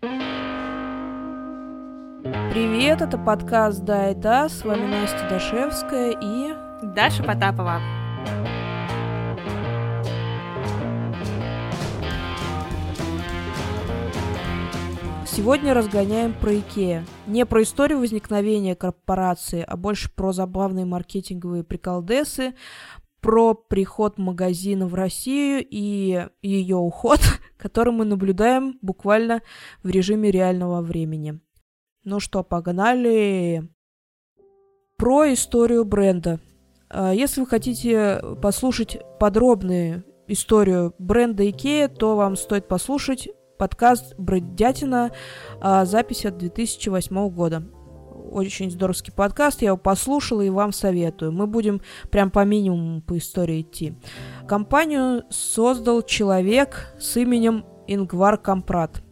Привет, это подкаст «Да, это», с вами Настя Дашевская и... Даша Потапова. Сегодня разгоняем про Икеа. Не про историю возникновения корпорации, а больше про забавные маркетинговые приколдесы, про приход магазина в Россию и ее уход, который мы наблюдаем буквально в режиме реального времени. Ну что, погнали! Про историю бренда. А, если вы хотите послушать подробную историю бренда Икея, то вам стоит послушать подкаст «Брендятина», а, запись от 2008 года. Очень здоровский подкаст, я его послушала и вам советую. Мы будем прям по минимуму по истории идти. Компанию создал человек с именем Ингвар Кампрат.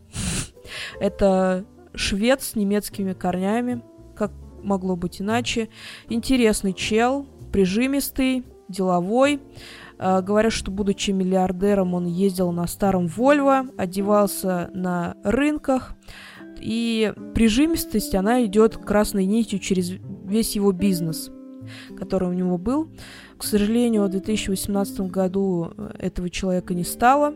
Это швед с немецкими корнями, как могло быть иначе. Интересный чел, прижимистый, деловой. Uh, говорят, что, будучи миллиардером, он ездил на старом Вольво, одевался на рынках, и прижимистость, она идет красной нитью через весь его бизнес, который у него был. К сожалению, в 2018 году этого человека не стало,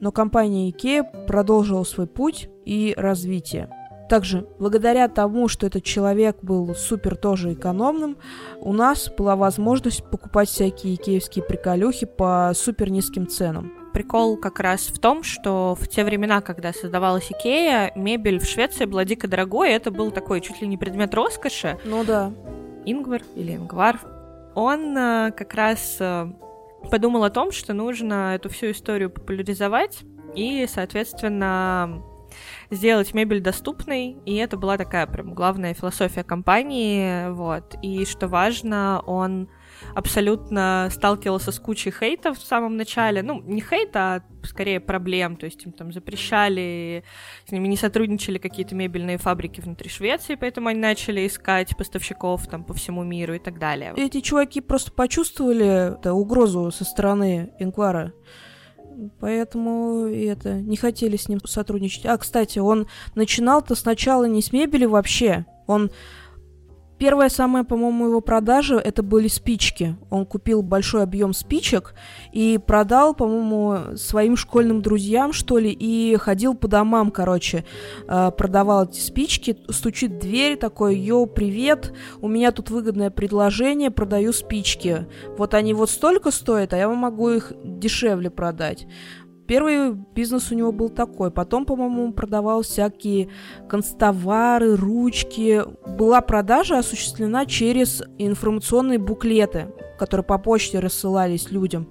но компания IKEA продолжила свой путь и развитие. Также, благодаря тому, что этот человек был супер тоже экономным, у нас была возможность покупать всякие икеевские приколюхи по супер низким ценам. Прикол как раз в том, что в те времена, когда создавалась Икея, мебель в Швеции была дико дорогой, и это был такой чуть ли не предмет роскоши. Ну да. Ингвар или Ингвар, он э, как раз э, подумал о том, что нужно эту всю историю популяризовать, и, соответственно, сделать мебель доступной, и это была такая прям главная философия компании, вот. И что важно, он абсолютно сталкивался с кучей хейта в самом начале. Ну, не хейта, а скорее проблем. То есть им там запрещали, с ними не сотрудничали какие-то мебельные фабрики внутри Швеции, поэтому они начали искать поставщиков там по всему миру и так далее. Эти чуваки просто почувствовали да, угрозу со стороны Инквара. Поэтому это не хотели с ним сотрудничать. А, кстати, он начинал-то сначала не с мебели вообще. Он Первая самая, по-моему, его продажа это были спички. Он купил большой объем спичек и продал, по-моему, своим школьным друзьям, что ли, и ходил по домам, короче, э, продавал эти спички, стучит в дверь, такой, йоу, привет, у меня тут выгодное предложение, продаю спички. Вот они вот столько стоят, а я могу их дешевле продать. Первый бизнес у него был такой. Потом, по-моему, продавал всякие констовары, ручки. Была продажа осуществлена через информационные буклеты, которые по почте рассылались людям.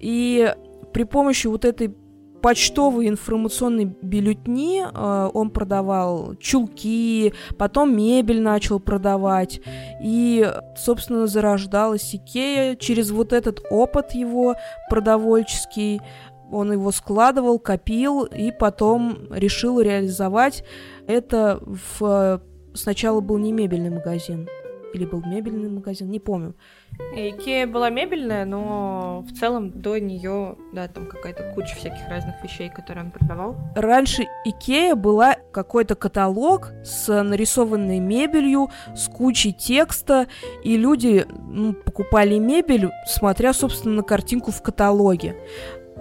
И при помощи вот этой почтовой информационной бюллетни э, он продавал чулки, потом мебель начал продавать. И, собственно, зарождалась Икея через вот этот опыт его продовольческий он его складывал, копил и потом решил реализовать. Это в... сначала был не мебельный магазин. Или был мебельный магазин, не помню. Икея была мебельная, но в целом до нее, да, там какая-то куча всяких разных вещей, которые он продавал. Раньше Икея была какой-то каталог с нарисованной мебелью, с кучей текста, и люди ну, покупали мебель, смотря, собственно, на картинку в каталоге.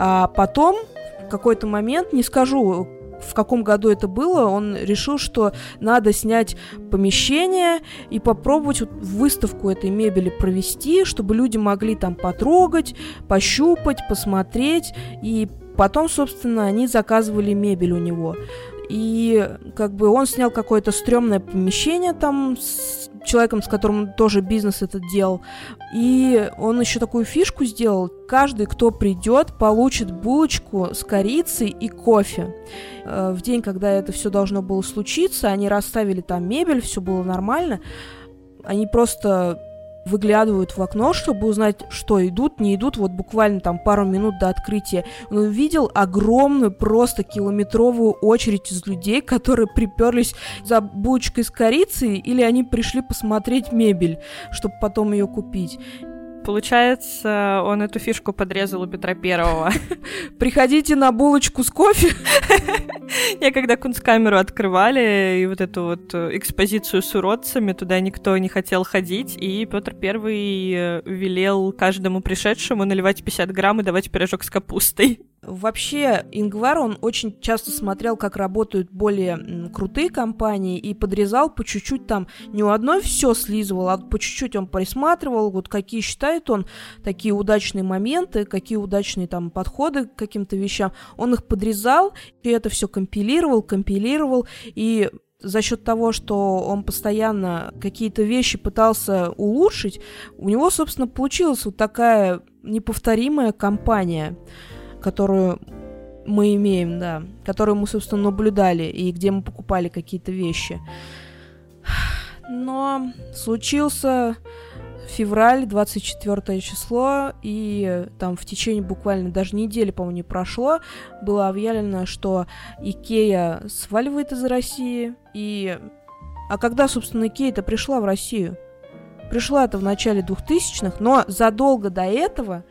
А потом, в какой-то момент, не скажу, в каком году это было, он решил, что надо снять помещение и попробовать вот выставку этой мебели провести, чтобы люди могли там потрогать, пощупать, посмотреть, и потом, собственно, они заказывали мебель у него. И как бы он снял какое-то стрёмное помещение там с человеком, с которым тоже бизнес этот делал. И он еще такую фишку сделал. Каждый, кто придет, получит булочку с корицей и кофе. Э, в день, когда это все должно было случиться, они расставили там мебель, все было нормально. Они просто выглядывают в окно, чтобы узнать, что идут, не идут, вот буквально там пару минут до открытия. Он увидел огромную, просто километровую очередь из людей, которые приперлись за булочкой с корицей, или они пришли посмотреть мебель, чтобы потом ее купить. Получается, он эту фишку подрезал у Петра Первого. Приходите на булочку с кофе. Я когда кунсткамеру открывали, и вот эту вот экспозицию с уродцами, туда никто не хотел ходить, и Петр Первый э, велел каждому пришедшему наливать 50 грамм и давать пирожок с капустой. Вообще, Ингвар, он очень часто смотрел, как работают более крутые компании, и подрезал по чуть-чуть там, не у одной все слизывал, а по чуть-чуть он присматривал, вот какие считает он такие удачные моменты, какие удачные там подходы к каким-то вещам. Он их подрезал, и это все компилировал, компилировал, и за счет того, что он постоянно какие-то вещи пытался улучшить, у него, собственно, получилась вот такая неповторимая компания которую мы имеем, да, которую мы, собственно, наблюдали и где мы покупали какие-то вещи. Но случился февраль, 24 число, и там в течение буквально даже недели, по-моему, не прошло, было объявлено, что Икея сваливает из России, и... А когда, собственно, Икея-то пришла в Россию? Пришла это в начале 2000-х, но задолго до этого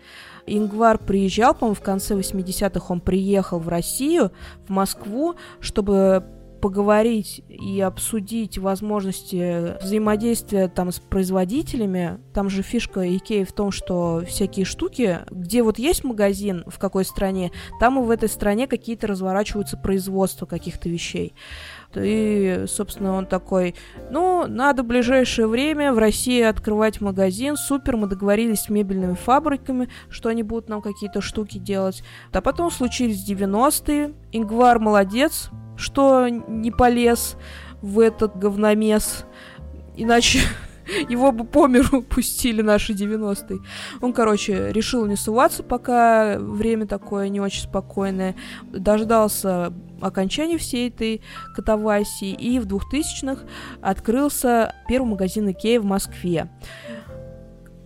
Ингвар приезжал, по-моему, в конце 80-х он приехал в Россию, в Москву, чтобы поговорить и обсудить возможности взаимодействия там с производителями. Там же фишка Икеи в том, что всякие штуки, где вот есть магазин в какой стране, там и в этой стране какие-то разворачиваются производства каких-то вещей. И, собственно, он такой, ну, надо в ближайшее время в России открывать магазин, супер, мы договорились с мебельными фабриками, что они будут нам какие-то штуки делать. А потом случились 90-е, Ингвар молодец, что не полез в этот говномес, иначе его бы по миру пустили наши 90-е. Он, короче, решил не суваться, пока время такое не очень спокойное. Дождался окончания всей этой катавасии. И в 2000-х открылся первый магазин Икея в Москве.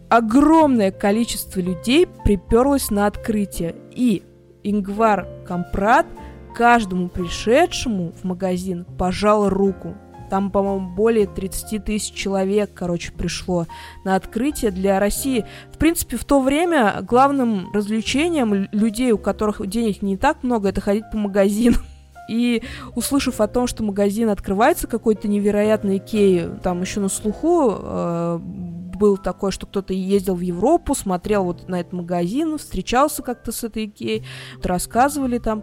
Огромное количество людей приперлось на открытие. И Ингвар Компрат каждому пришедшему в магазин пожал руку. Там, по-моему, более 30 тысяч человек, короче, пришло на открытие для России. В принципе, в то время главным развлечением людей, у которых денег не так много, это ходить по магазинам. И услышав о том, что магазин открывается какой-то невероятный Икеи, там еще на слуху э, был такой, что кто-то ездил в Европу, смотрел вот на этот магазин, встречался как-то с этой Икеей, рассказывали там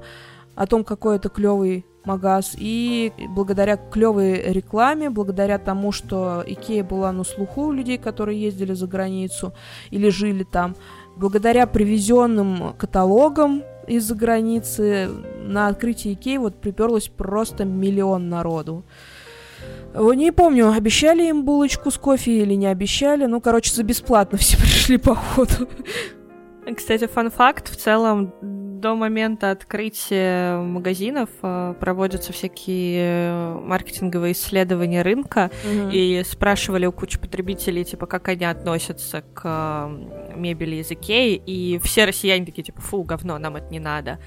о том, какой это клевый магаз. И благодаря клевой рекламе, благодаря тому, что Икея была на слуху у людей, которые ездили за границу или жили там, благодаря привезенным каталогам из-за границы на открытие Икеи вот приперлось просто миллион народу. Не помню, обещали им булочку с кофе или не обещали. Ну, короче, за бесплатно все пришли походу. Кстати, фан-факт, в целом до момента открытия магазинов э, проводятся всякие э, маркетинговые исследования рынка, mm-hmm. и спрашивали у кучи потребителей, типа, как они относятся к э, мебели из Икеи, и все россияне такие, типа, фу, говно, нам это не надо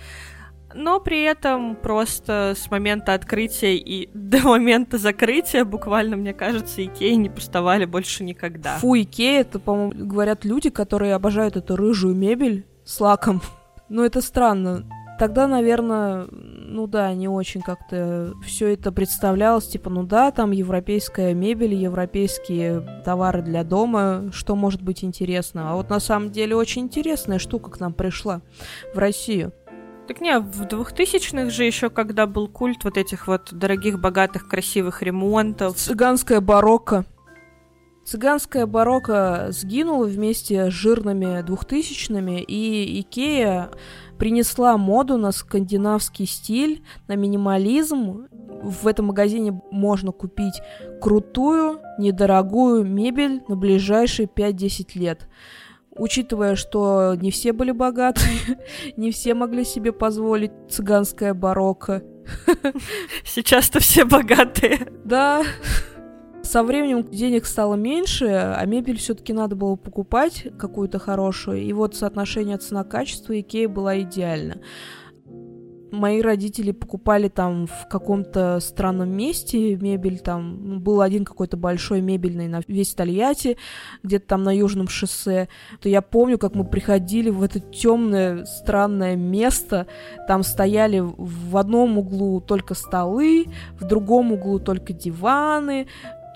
но при этом просто с момента открытия и до момента закрытия буквально, мне кажется, Икеи не пустовали больше никогда. Фу, Икея, это, по-моему, говорят люди, которые обожают эту рыжую мебель с лаком. Ну, это странно. Тогда, наверное, ну да, не очень как-то все это представлялось, типа, ну да, там европейская мебель, европейские товары для дома, что может быть интересно. А вот на самом деле очень интересная штука к нам пришла в Россию. Так не, в 2000-х же еще, когда был культ вот этих вот дорогих, богатых, красивых ремонтов. Цыганская барокко. Цыганская барокко сгинула вместе с жирными двухтысячными, и Икея принесла моду на скандинавский стиль, на минимализм. В этом магазине можно купить крутую, недорогую мебель на ближайшие 5-10 лет. Учитывая, что не все были богатые, не все могли себе позволить цыганское барокко. Сейчас-то все богатые. Да. Со временем денег стало меньше, а мебель все-таки надо было покупать какую-то хорошую. И вот соотношение цена-качество Икеи была идеально. мои родители покупали там в каком-то странном месте мебель, там был один какой-то большой мебельный на весь Тольятти, где-то там на Южном шоссе, то я помню, как мы приходили в это темное странное место, там стояли в одном углу только столы, в другом углу только диваны,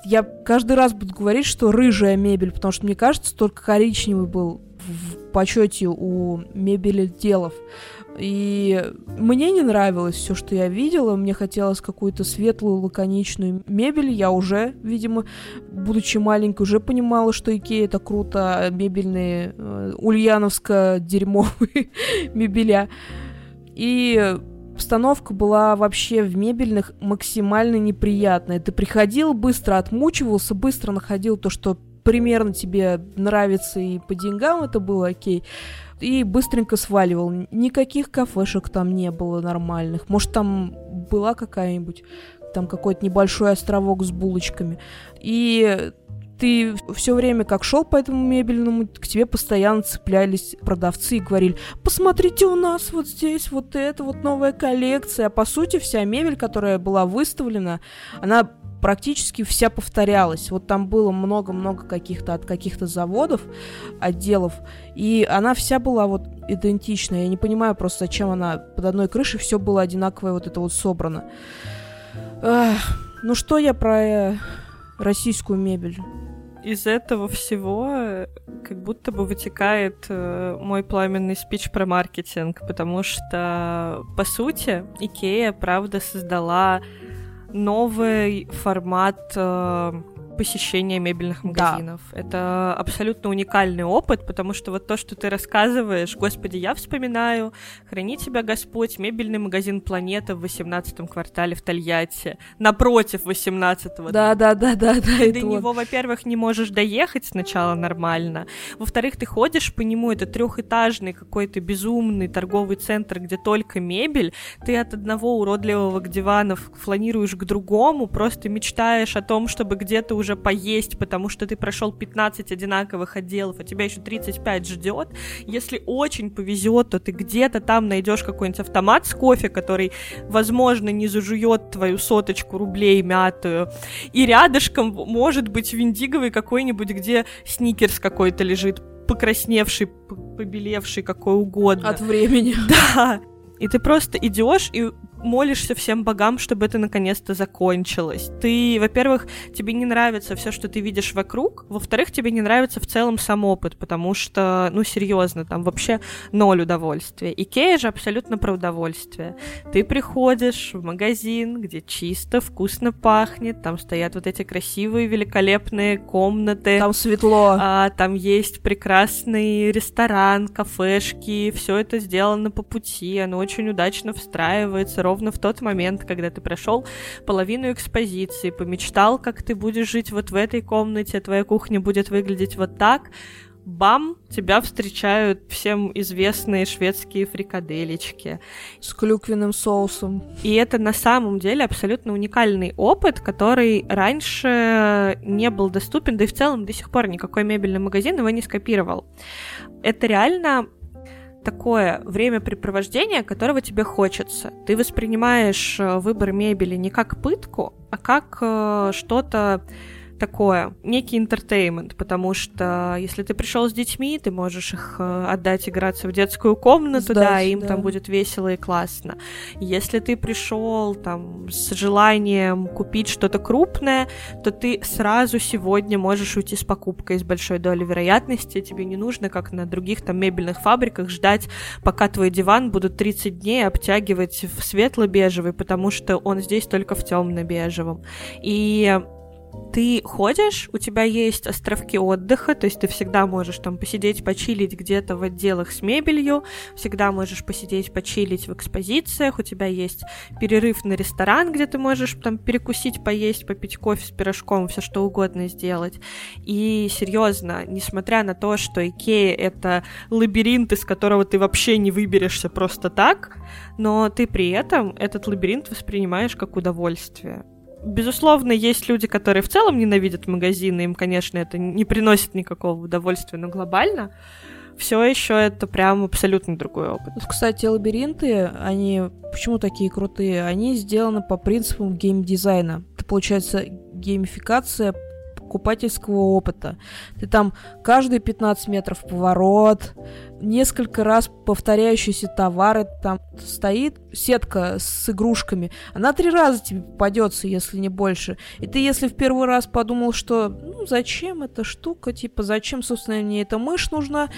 я каждый раз буду говорить, что рыжая мебель, потому что мне кажется, только коричневый был в почете у мебели делов. И мне не нравилось все, что я видела. Мне хотелось какую-то светлую, лаконичную мебель. Я уже, видимо, будучи маленькой, уже понимала, что Икея это круто, а мебельные э, ульяновско-дерьмовые мебеля. И обстановка была вообще в мебельных максимально неприятная. Ты приходил, быстро отмучивался, быстро находил то, что примерно тебе нравится и по деньгам это было окей и быстренько сваливал. Никаких кафешек там не было нормальных. Может, там была какая-нибудь, там какой-то небольшой островок с булочками. И ты все время как шел по этому мебельному, к тебе постоянно цеплялись продавцы и говорили, посмотрите, у нас вот здесь вот это вот новая коллекция. А по сути вся мебель, которая была выставлена, она практически вся повторялась. Вот там было много-много каких-то от каких-то заводов, отделов, и она вся была вот идентичная. Я не понимаю просто, зачем она под одной крышей все было одинаковое вот это вот собрано. Эх, ну что я про э, российскую мебель? Из этого всего э, как будто бы вытекает э, мой пламенный спич про маркетинг, потому что, по сути, Икея, правда, создала новый формат э, посещения мебельных магазинов. Да. Это абсолютно уникальный опыт, потому что вот то, что ты рассказываешь, господи, я вспоминаю, храни тебя Господь, мебельный магазин «Планета» в 18-м квартале в Тольятти, напротив 18-го. Да, да, да, да, да. Ты до него, во-первых, не можешь доехать сначала нормально, во-вторых, ты ходишь по нему, это трехэтажный какой-то безумный торговый центр, где только мебель, ты от одного уродливого дивана фланируешь к другому, просто мечтаешь о том, чтобы где-то уже уже поесть, потому что ты прошел 15 одинаковых отделов, а тебя еще 35 ждет. Если очень повезет, то ты где-то там найдешь какой-нибудь автомат с кофе, который, возможно, не зажует твою соточку рублей мятую. И рядышком может быть виндиговый какой-нибудь, где сникерс какой-то лежит, покрасневший, побелевший, какой угодно. От времени. Да. И ты просто идешь и молишься всем богам, чтобы это наконец-то закончилось. Ты, во-первых, тебе не нравится все, что ты видишь вокруг, во-вторых, тебе не нравится в целом сам опыт, потому что, ну, серьезно, там вообще ноль удовольствия. Икея же абсолютно про удовольствие. Ты приходишь в магазин, где чисто, вкусно пахнет, там стоят вот эти красивые, великолепные комнаты. Там светло. А, там есть прекрасный ресторан, кафешки, все это сделано по пути, оно очень удачно встраивается ровно в тот момент, когда ты прошел половину экспозиции, помечтал, как ты будешь жить вот в этой комнате, твоя кухня будет выглядеть вот так, бам, тебя встречают всем известные шведские фрикаделечки. С клюквенным соусом. И это на самом деле абсолютно уникальный опыт, который раньше не был доступен, да и в целом до сих пор никакой мебельный магазин его не скопировал. Это реально такое времяпрепровождение, которого тебе хочется. Ты воспринимаешь э, выбор мебели не как пытку, а как э, что-то такое, некий интертеймент, потому что если ты пришел с детьми, ты можешь их э, отдать играться в детскую комнату, Сдать, да, им да. там будет весело и классно. Если ты пришел там с желанием купить что-то крупное, то ты сразу сегодня можешь уйти с покупкой с большой долей вероятности, тебе не нужно, как на других там мебельных фабриках, ждать, пока твой диван будут 30 дней обтягивать в светло-бежевый, потому что он здесь только в темно-бежевом. И ты ходишь, у тебя есть островки отдыха, то есть ты всегда можешь там посидеть, почилить где-то в отделах с мебелью, всегда можешь посидеть, почилить в экспозициях, у тебя есть перерыв на ресторан, где ты можешь там перекусить, поесть, попить кофе с пирожком, все что угодно сделать. И серьезно, несмотря на то, что Икея это лабиринт, из которого ты вообще не выберешься просто так, но ты при этом этот лабиринт воспринимаешь как удовольствие. Безусловно, есть люди, которые в целом ненавидят магазины, им, конечно, это не приносит никакого удовольствия, но глобально все еще это прям абсолютно другой опыт. Кстати, лабиринты, они почему такие крутые? Они сделаны по принципам геймдизайна. Это получается геймификация покупательского опыта. Ты там каждые 15 метров поворот, несколько раз повторяющиеся товары, там стоит сетка с игрушками, она три раза тебе попадется, если не больше. И ты, если в первый раз подумал, что ну зачем эта штука, типа зачем, собственно, мне эта мышь нужна,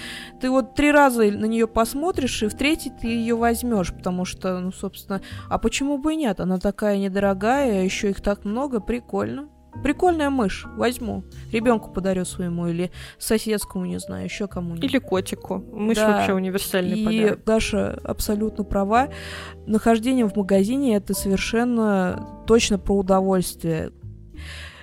ты вот три раза на нее посмотришь, и в третий ты ее возьмешь, потому что, ну, собственно, а почему бы и нет? Она такая недорогая, еще их так много, прикольно. Прикольная мышь, возьму. Ребенку подарю своему или соседскому, не знаю, еще кому-нибудь. Или котику. Мышь да. вообще универсальный И подарок. Даша абсолютно права. Нахождение в магазине это совершенно точно про удовольствие.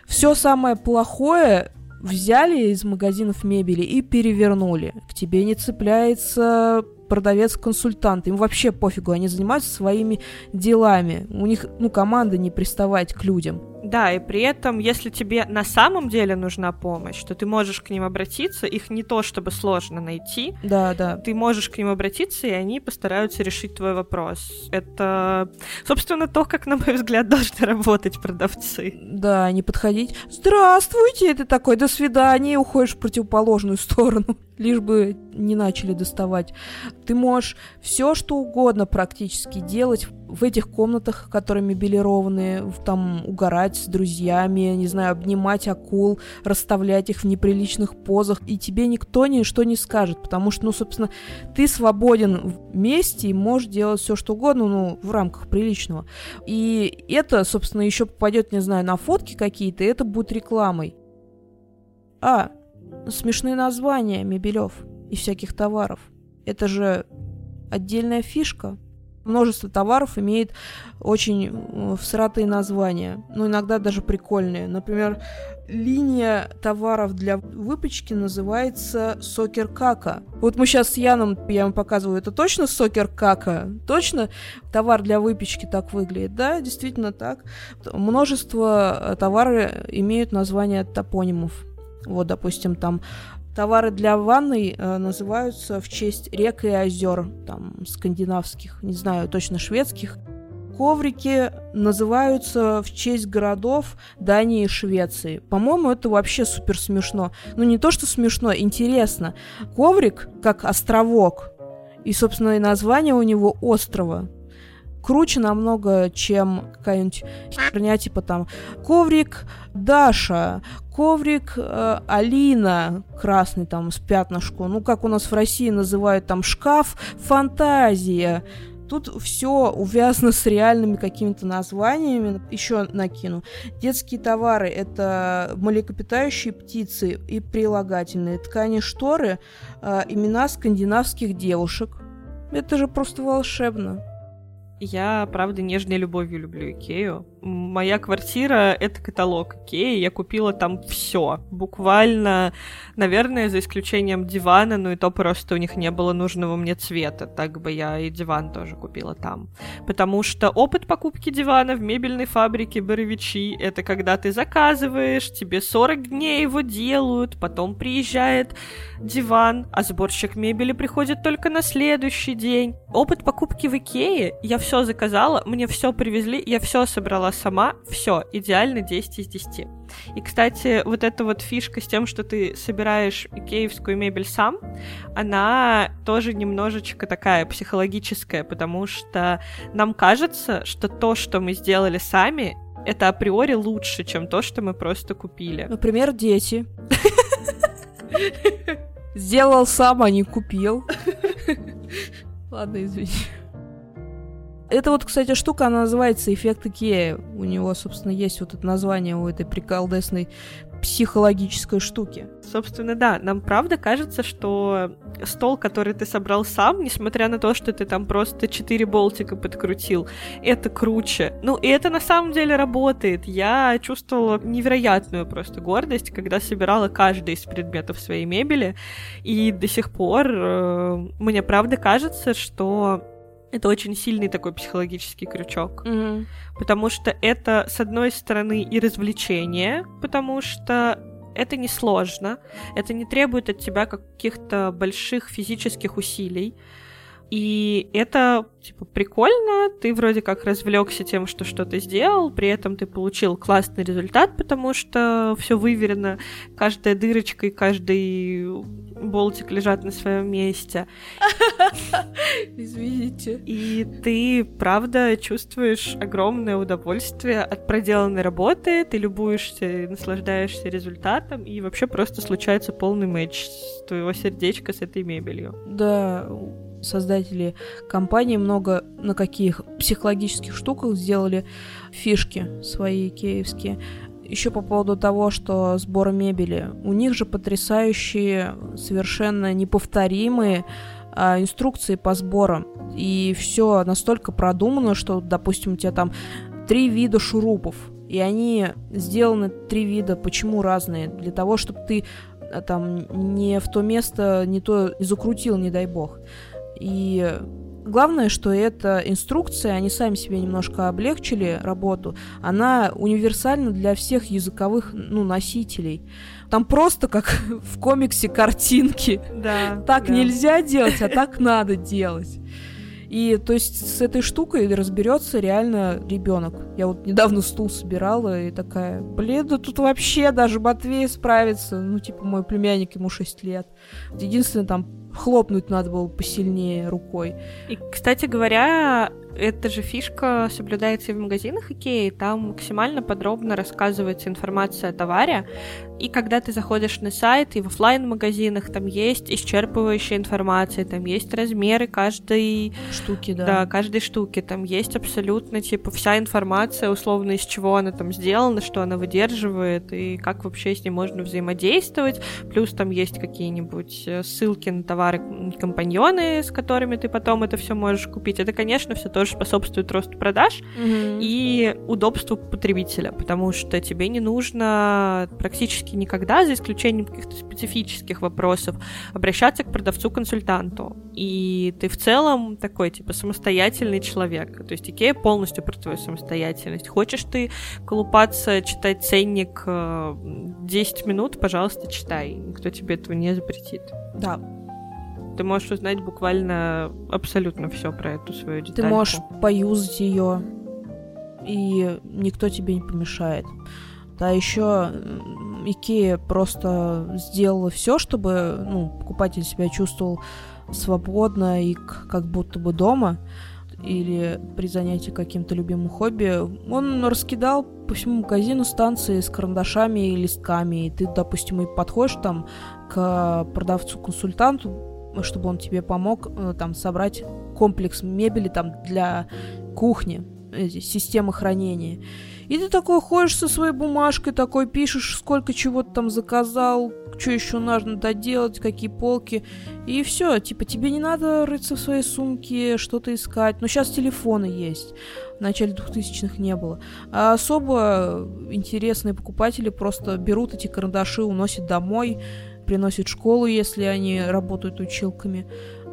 Все самое плохое взяли из магазинов мебели и перевернули. К тебе не цепляется продавец-консультант. Им вообще пофигу, они занимаются своими делами. У них, ну, команда не приставать к людям. Да, и при этом, если тебе на самом деле нужна помощь, то ты можешь к ним обратиться, их не то чтобы сложно найти. Да, да. Ты можешь к ним обратиться, и они постараются решить твой вопрос. Это, собственно, то, как, на мой взгляд, должны работать продавцы. Да, не подходить. Здравствуйте, ты такой, до свидания, и уходишь в противоположную сторону лишь бы не начали доставать. Ты можешь все, что угодно практически делать в этих комнатах, которые мебелированные, там угорать с друзьями, не знаю, обнимать акул, расставлять их в неприличных позах, и тебе никто ничто не скажет, потому что, ну, собственно, ты свободен вместе и можешь делать все, что угодно, ну, в рамках приличного. И это, собственно, еще попадет, не знаю, на фотки какие-то, и это будет рекламой. А, смешные названия мебелев и всяких товаров. Это же отдельная фишка. Множество товаров имеет очень всратые названия, но иногда даже прикольные. Например, линия товаров для выпечки называется Сокер Кака. Вот мы сейчас с Яном, я вам показываю, это точно Сокер Кака? Точно товар для выпечки так выглядит? Да, действительно так. Множество э, товаров имеют название топонимов. Вот, допустим, там товары для ванной э, называются в честь рек и озер, там, скандинавских, не знаю, точно шведских. Коврики называются в честь городов Дании и Швеции. По-моему, это вообще супер смешно. Ну, не то, что смешно, интересно. Коврик как островок. И, собственно, и название у него острова круче намного, чем какая-нибудь херня, типа там коврик Даша, коврик э, Алина, красный там с пятнышку, ну как у нас в России называют там шкаф фантазия. Тут все увязано с реальными какими-то названиями. Еще накину. Детские товары — это млекопитающие птицы и прилагательные. Ткани шторы э, — имена скандинавских девушек. Это же просто волшебно. Я, правда, нежной любовью люблю Икею. Моя квартира — это каталог Икеи. Я купила там все. Буквально, наверное, за исключением дивана, ну и то просто у них не было нужного мне цвета. Так бы я и диван тоже купила там. Потому что опыт покупки дивана в мебельной фабрике Боровичи — это когда ты заказываешь, тебе 40 дней его делают, потом приезжает диван, а сборщик мебели приходит только на следующий день. Опыт покупки в Икее я все заказала, мне все привезли, я все собрала сама, все, идеально 10 из 10. И, кстати, вот эта вот фишка с тем, что ты собираешь икеевскую мебель сам, она тоже немножечко такая психологическая, потому что нам кажется, что то, что мы сделали сами, это априори лучше, чем то, что мы просто купили. Например, дети. Сделал сам, а не купил. Ладно, извини. Это вот, кстати, штука, она называется эффект Икея. У него, собственно, есть вот это название у этой приколдесной психологической штуки. Собственно, да, нам правда кажется, что стол, который ты собрал сам, несмотря на то, что ты там просто четыре болтика подкрутил, это круче. Ну, и это на самом деле работает. Я чувствовала невероятную просто гордость, когда собирала каждый из предметов своей мебели, и до сих пор э, мне правда кажется, что это очень сильный такой психологический крючок. Mm-hmm. Потому что это, с одной стороны, и развлечение, потому что это не сложно, это не требует от тебя каких-то больших физических усилий. И это, типа, прикольно, ты вроде как развлекся тем, что что-то сделал, при этом ты получил классный результат, потому что все выверено, каждая дырочка и каждый болтик лежат на своем месте. Извините. И ты, правда, чувствуешь огромное удовольствие от проделанной работы, ты любуешься, наслаждаешься результатом, и вообще просто случается полный матч твоего сердечка с этой мебелью. Да, создатели компании много на каких психологических штуках сделали фишки свои киевские. Еще по поводу того, что сбор мебели. У них же потрясающие, совершенно неповторимые а, инструкции по сборам. И все настолько продумано, что, допустим, у тебя там три вида шурупов. И они сделаны три вида. Почему разные? Для того, чтобы ты а, там не в то место не то не закрутил, не дай бог. И главное, что эта инструкция, они сами себе немножко облегчили работу, она универсальна для всех языковых ну, носителей. Там просто как в комиксе картинки. Да. Так да. нельзя делать, а так надо делать. И то есть с этой штукой разберется реально ребенок. Я вот недавно стул собирала и такая, блин, да тут вообще даже Матвей справится. Ну, типа, мой племянник, ему 6 лет. Единственное, там хлопнуть надо было посильнее рукой. И, кстати говоря, эта же фишка соблюдается и в магазинах Икеи. Там максимально подробно рассказывается информация о товаре. И когда ты заходишь на сайт, и в офлайн магазинах там есть исчерпывающая информация, там есть размеры каждой штуки, да. Да, каждой штуки. Там есть абсолютно, типа, вся информация, условно, из чего она там сделана, что она выдерживает, и как вообще с ней можно взаимодействовать. Плюс там есть какие-нибудь э, ссылки на товары-компаньоны, с которыми ты потом это все можешь купить. Это, конечно, все тоже способствует росту продаж Мгм. и удобству потребителя, потому что тебе не нужно практически никогда, за исключением каких-то специфических вопросов, обращаться к продавцу-консультанту. И ты в целом такой, типа, самостоятельный человек. То есть Икея полностью про твою самостоятельность. Хочешь ты колупаться, читать ценник э, 10 минут, пожалуйста, читай. Никто тебе этого не запретит. Да, Ты можешь узнать буквально абсолютно все про эту свою детальку. ты можешь поюзать ее, и никто тебе не помешает. Да, еще Икея просто сделала все, чтобы ну, покупатель себя чувствовал свободно и как будто бы дома или при занятии каким-то любимым хобби. Он раскидал по всему магазину станции с карандашами и листками. И ты, допустим, и подходишь там к продавцу-консультанту, чтобы он тебе помог э, там собрать комплекс мебели там для кухни, эти системы хранения. И ты такой ходишь со своей бумажкой, такой пишешь, сколько чего ты там заказал, что еще нужно доделать, какие полки. И все, типа, тебе не надо рыться в своей сумке, что-то искать. Но сейчас телефоны есть. В начале 2000-х не было. А особо интересные покупатели просто берут эти карандаши, уносят домой, приносят в школу, если они работают училками.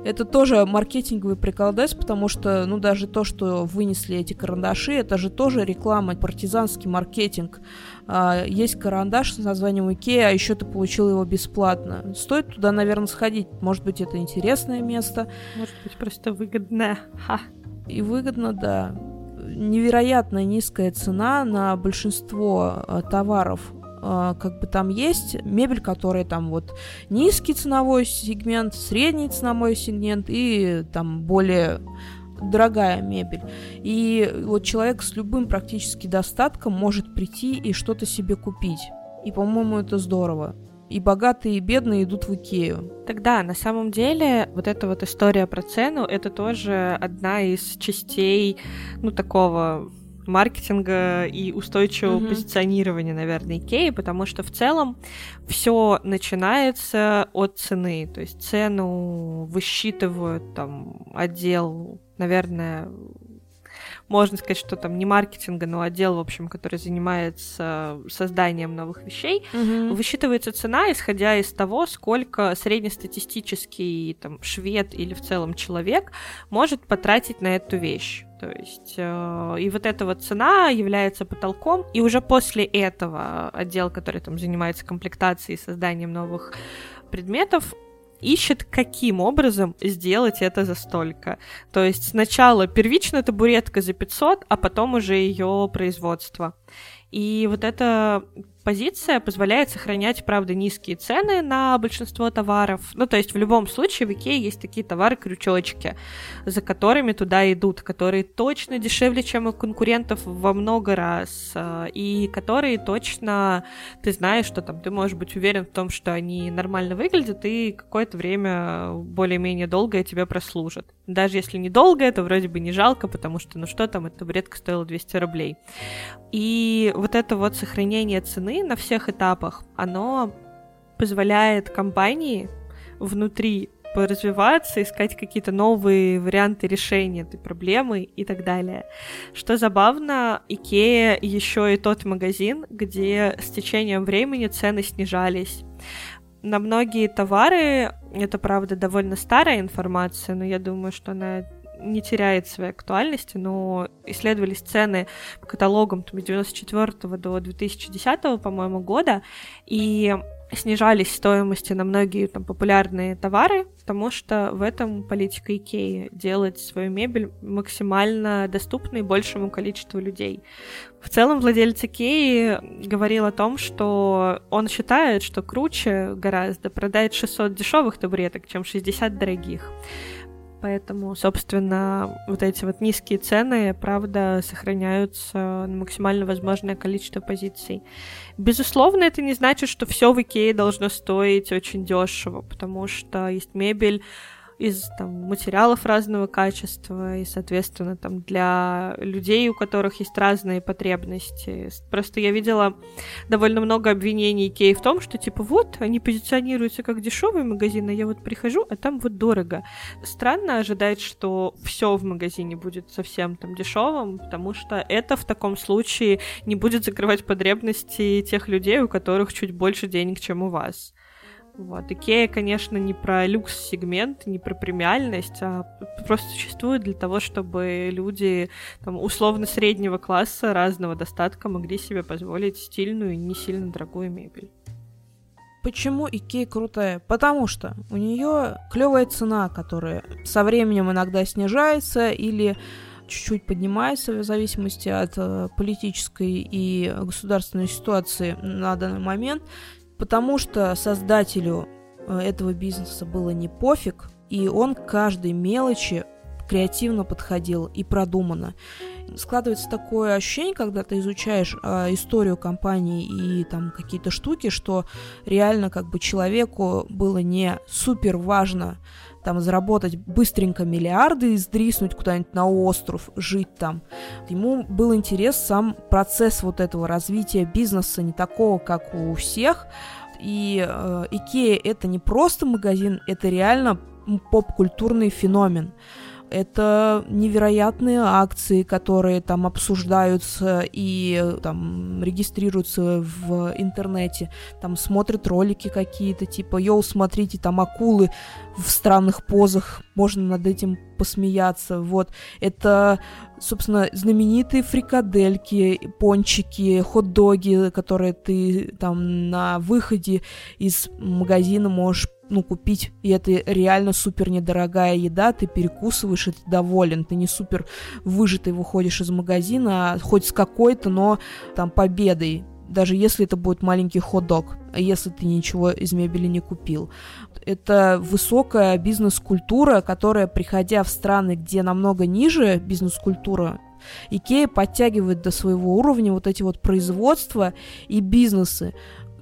Это тоже маркетинговый приколдес, потому что, ну, даже то, что вынесли эти карандаши, это же тоже реклама, партизанский маркетинг. А, есть карандаш с названием Икея, а еще ты получил его бесплатно. Стоит туда, наверное, сходить. Может быть, это интересное место. Может быть, просто выгодно. Ха. И выгодно, да. Невероятно низкая цена на большинство э, товаров. Э, как бы там есть мебель, которая там вот низкий ценовой сегмент, средний ценовой сегмент и там более дорогая мебель. И вот человек с любым практически достатком может прийти и что-то себе купить. И, по-моему, это здорово. И богатые, и бедные идут в Икею. Тогда, на самом деле, вот эта вот история про цену, это тоже одна из частей, ну, такого маркетинга и устойчивого Мгм. позиционирования, наверное, Икеи, потому что в целом все начинается от цены. То есть цену высчитывают там отдел, наверное, можно сказать, что там не маркетинга, но отдел, в общем, который занимается созданием новых вещей. Высчитывается цена, исходя из того, сколько среднестатистический там, швед или в целом человек может потратить на эту вещь. То есть, э, и вот эта вот цена является потолком, и уже после этого отдел, который там занимается комплектацией и созданием новых предметов, ищет, каким образом сделать это за столько. То есть сначала первичная табуретка за 500, а потом уже ее производство. И вот эта позиция позволяет сохранять, правда, низкие цены на большинство товаров. Ну, то есть в любом случае в Икее есть такие товары-крючочки, за которыми туда идут, которые точно дешевле, чем у конкурентов во много раз, э, и которые точно ты знаешь, что там ты можешь быть уверен в том, что они нормально выглядят, и какое-то время более-менее долгое тебе прослужат. Даже если недолго, это вроде бы не жалко, потому что, ну что там, эта табуретка стоила 200 рублей. И вот это вот сохранение цены на всех этапах, оно позволяет компании внутри поразвиваться, искать какие-то новые варианты решения этой проблемы и так далее. Что забавно, Икея еще и тот магазин, где с течением времени цены снижались. На многие товары, это правда довольно старая информация, но я думаю, что она не теряет своей актуальности, но исследовались цены по каталогам там, с 94 до 2010, по-моему, года, и снижались стоимости на многие там популярные товары, потому что в этом политика Икеи делать свою мебель максимально доступной большему количеству людей. В целом владелец Икеи говорил о том, что он считает, что круче гораздо продать 600 дешевых табуреток, чем 60 дорогих. Поэтому, собственно, вот эти вот низкие цены, правда, сохраняются на максимально возможное количество позиций. Безусловно, это не значит, что все в Икее должно стоить очень дешево, потому что есть мебель, из там, материалов разного качества, и, соответственно, там для людей, у которых есть разные потребности. Просто я видела довольно много обвинений Икеи в том, что, типа, вот, они позиционируются как дешевый магазин, а я вот прихожу, а там вот дорого. Странно ожидать, что все в магазине будет совсем там дешевым, потому что это в таком случае не будет закрывать потребности тех людей, у которых чуть больше денег, чем у вас. Вот. Икея, конечно, не про люкс-сегмент, не про премиальность, а просто существует для того, чтобы люди там, условно среднего класса разного достатка могли себе позволить стильную и не сильно дорогую мебель. Почему Икея крутая? Потому что у нее клевая цена, которая со временем иногда снижается или чуть-чуть поднимается в зависимости от э, политической и государственной ситуации на данный момент потому что создателю э, этого бизнеса было не пофиг, и он к каждой мелочи креативно подходил и продуманно. Складывается такое ощущение, когда ты изучаешь э, историю компании и там какие-то штуки, что реально как бы человеку было не супер важно там заработать быстренько миллиарды и сдриснуть куда-нибудь на остров, жить там. Ему был интерес сам процесс вот этого развития бизнеса, не такого, как у всех. И э, это не просто магазин, это реально поп-культурный феномен это невероятные акции, которые там обсуждаются и там регистрируются в интернете, там смотрят ролики какие-то, типа, йоу, смотрите, там акулы в странных позах, можно над этим посмеяться, вот. Это, собственно, знаменитые фрикадельки, пончики, хот-доги, которые ты там на выходе из магазина можешь ну, купить, и это реально супер недорогая еда, ты перекусываешь, и ты доволен, ты не супер выжатый выходишь из магазина, а хоть с какой-то, но там победой, даже если это будет маленький хот-дог, если ты ничего из мебели не купил. Это высокая бизнес-культура, которая, приходя в страны, где намного ниже бизнес-культура, Икея подтягивает до своего уровня вот эти вот производства и бизнесы.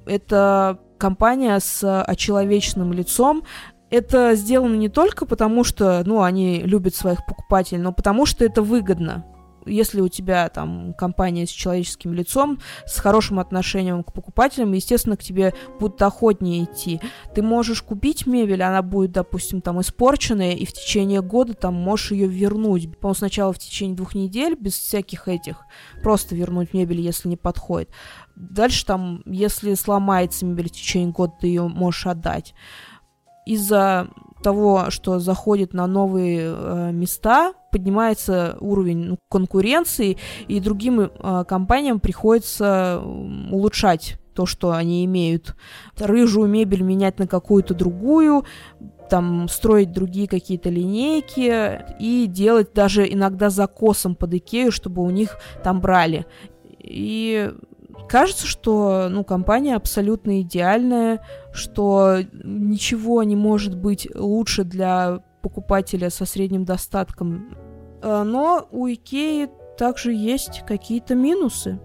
Это компания с очеловеченным лицом. Это сделано не только потому, что, ну, они любят своих покупателей, но потому что это выгодно если у тебя там компания с человеческим лицом, с хорошим отношением к покупателям, естественно, к тебе будут охотнее идти. Ты можешь купить мебель, она будет, допустим, там испорченная, и в течение года там можешь ее вернуть. По-моему, сначала в течение двух недель, без всяких этих, просто вернуть мебель, если не подходит. Дальше там, если сломается мебель в течение года, ты ее можешь отдать. Из-за того, что заходит на новые э, места, поднимается уровень ну, конкуренции, и другим э, компаниям приходится улучшать то, что они имеют. Рыжую мебель менять на какую-то другую, там строить другие какие-то линейки и делать даже иногда закосом под Икею, чтобы у них там брали. И кажется, что ну, компания абсолютно идеальная, что ничего не может быть лучше для покупателя со средним достатком. А, но у Икеи также есть какие-то минусы.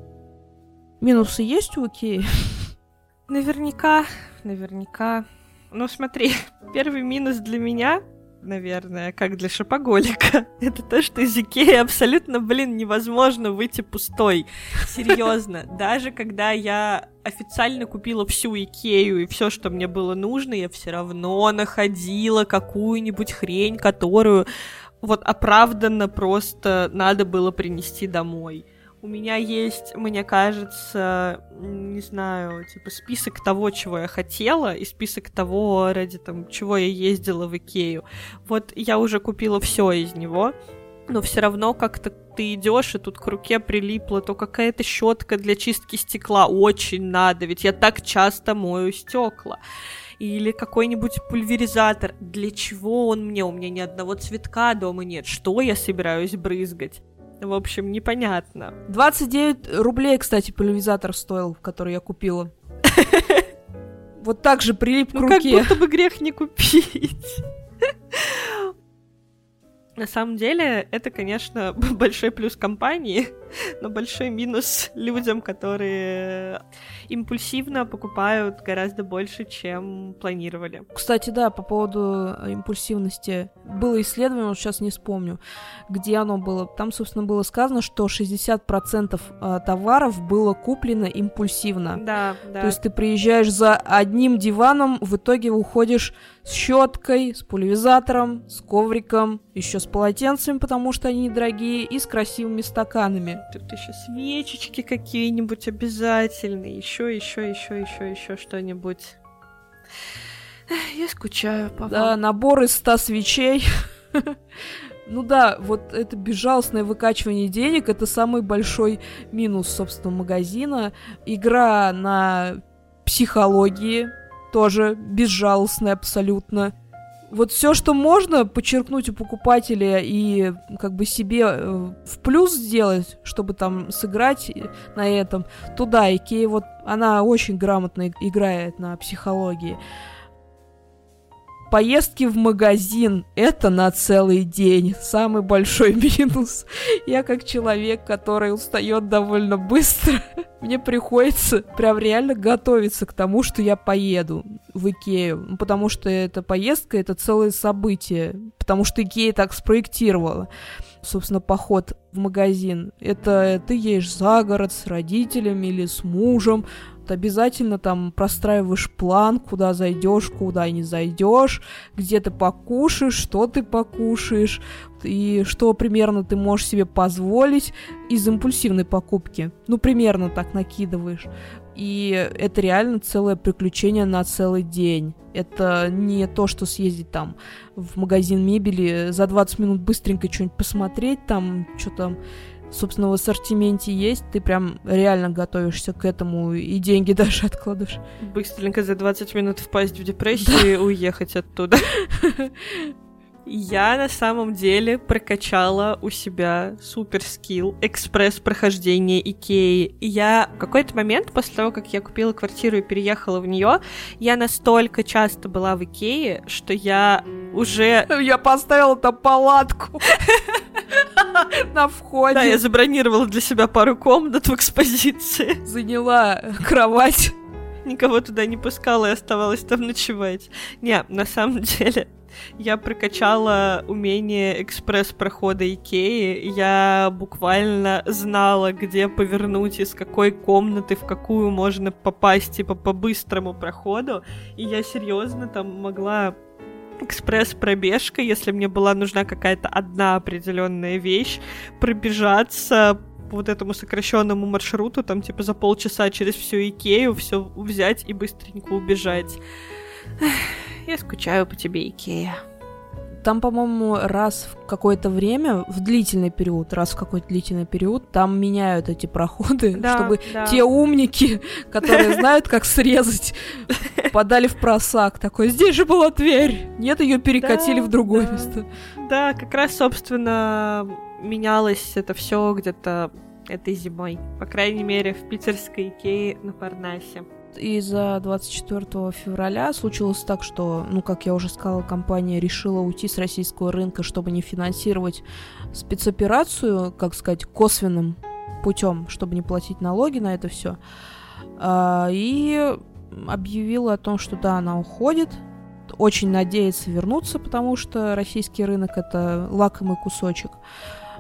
Минусы есть у Икеи? Наверняка, наверняка. Ну смотри, первый минус для меня наверное, как для шопоголика. Это то, что из Икеи абсолютно, блин, невозможно выйти пустой. Серьезно. Даже когда я официально купила всю Икею и все, что мне было нужно, я все равно находила какую-нибудь хрень, которую вот оправданно просто надо было принести домой. У меня есть, мне кажется, не знаю, типа список того, чего я хотела, и список того, ради там, чего я ездила в Икею. Вот я уже купила все из него, но все равно как-то ты идешь, и тут к руке прилипла то какая-то щетка для чистки стекла. Очень надо, ведь я так часто мою стекла. Или какой-нибудь пульверизатор. Для чего он мне? У меня ни одного цветка дома нет. Что я собираюсь брызгать? В общем, непонятно. 29 рублей, кстати, пульверизатор стоил, который я купила. Вот так же прилип к ну, руке. как будто бы грех не купить. На самом деле, это, конечно, большой плюс компании, но большой минус людям, которые импульсивно покупают гораздо больше, чем планировали. Кстати, да, по поводу э, импульсивности. Было исследование, вот сейчас не вспомню, где оно было. Там, собственно, было сказано, что 60% э, товаров было куплено импульсивно. Да, да. То есть ты приезжаешь за одним диваном, в итоге уходишь с щеткой, с пульверизатором, с ковриком, еще с полотенцами, потому что они недорогие, и с красивыми стаканами. Тут еще свечечки какие-нибудь обязательные, еще, еще, еще, еще, еще что-нибудь. Я скучаю по Да, набор из 100 свечей. Ну да, вот это безжалостное выкачивание денег, это самый большой минус, собственно, магазина. Игра на психологии, тоже безжалостная абсолютно. Вот все, что можно подчеркнуть у покупателя и как бы себе э, в плюс сделать, чтобы там сыграть на этом, туда Икея вот она очень грамотно играет на психологии. Поездки в магазин — это на целый день. Самый большой минус. Я как человек, который устает довольно быстро, мне приходится прям реально готовиться к тому, что я поеду в Икею. Потому что эта поездка — это целое событие. Потому что Икея так спроектировала. Собственно, поход в магазин. Это ты едешь за город с родителями или с мужем, обязательно там простраиваешь план, куда зайдешь, куда не зайдешь, где ты покушаешь, что ты покушаешь, и что примерно ты можешь себе позволить из импульсивной покупки. Ну, примерно так накидываешь. И это реально целое приключение на целый день. Это не то, что съездить там в магазин мебели, за 20 минут быстренько что-нибудь посмотреть, там что там собственно, в ассортименте есть, ты прям реально готовишься к этому и деньги даже откладываешь. Быстренько за 20 минут впасть в депрессию да. и уехать оттуда. Я на самом деле прокачала у себя супер скилл экспресс прохождения Икеи. Я в какой-то момент, после того, как я купила квартиру и переехала в нее, я настолько часто была в Икее, что я уже... Я поставила там палатку. на входе. Да, я забронировала для себя пару комнат в экспозиции. Заняла кровать. Никого туда не пускала и оставалась там ночевать. Не, на самом деле, я прокачала умение экспресс-прохода Икеи. Я буквально знала, где повернуть, из какой комнаты в какую можно попасть, типа, по быстрому проходу. И я серьезно там могла экспресс-пробежка, если мне была нужна какая-то одна определенная вещь, пробежаться по вот этому сокращенному маршруту, там типа за полчаса через всю Икею все взять и быстренько убежать. Я скучаю по тебе, Икея. Там, по-моему, раз в какое-то время, в длительный период, раз в какой-то длительный период, там меняют эти проходы, да, чтобы да. те умники, которые знают, как срезать, подали в просак. Такой, здесь же была дверь. Нет, ее перекатили в другое место. Да, как раз, собственно, менялось это все где-то этой зимой. По крайней мере, в питерской Икее на Парнасе из-за 24 февраля случилось так, что, ну, как я уже сказала, компания решила уйти с российского рынка, чтобы не финансировать спецоперацию, как сказать, косвенным путем, чтобы не платить налоги на это все. А, и объявила о том, что да, она уходит, очень надеется вернуться, потому что российский рынок это лакомый кусочек,